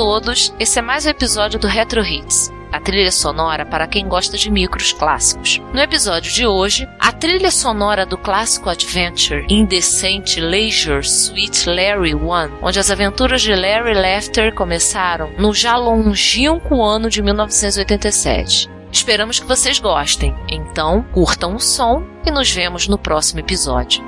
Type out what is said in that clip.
Todos, esse é mais um episódio do Retro Hits a trilha sonora para quem gosta de micros clássicos. No episódio de hoje, a trilha sonora do clássico Adventure Indecent Leisure Suite Larry One, onde as aventuras de Larry Lefter começaram no já longínquo ano de 1987. Esperamos que vocês gostem, então curtam o som e nos vemos no próximo episódio.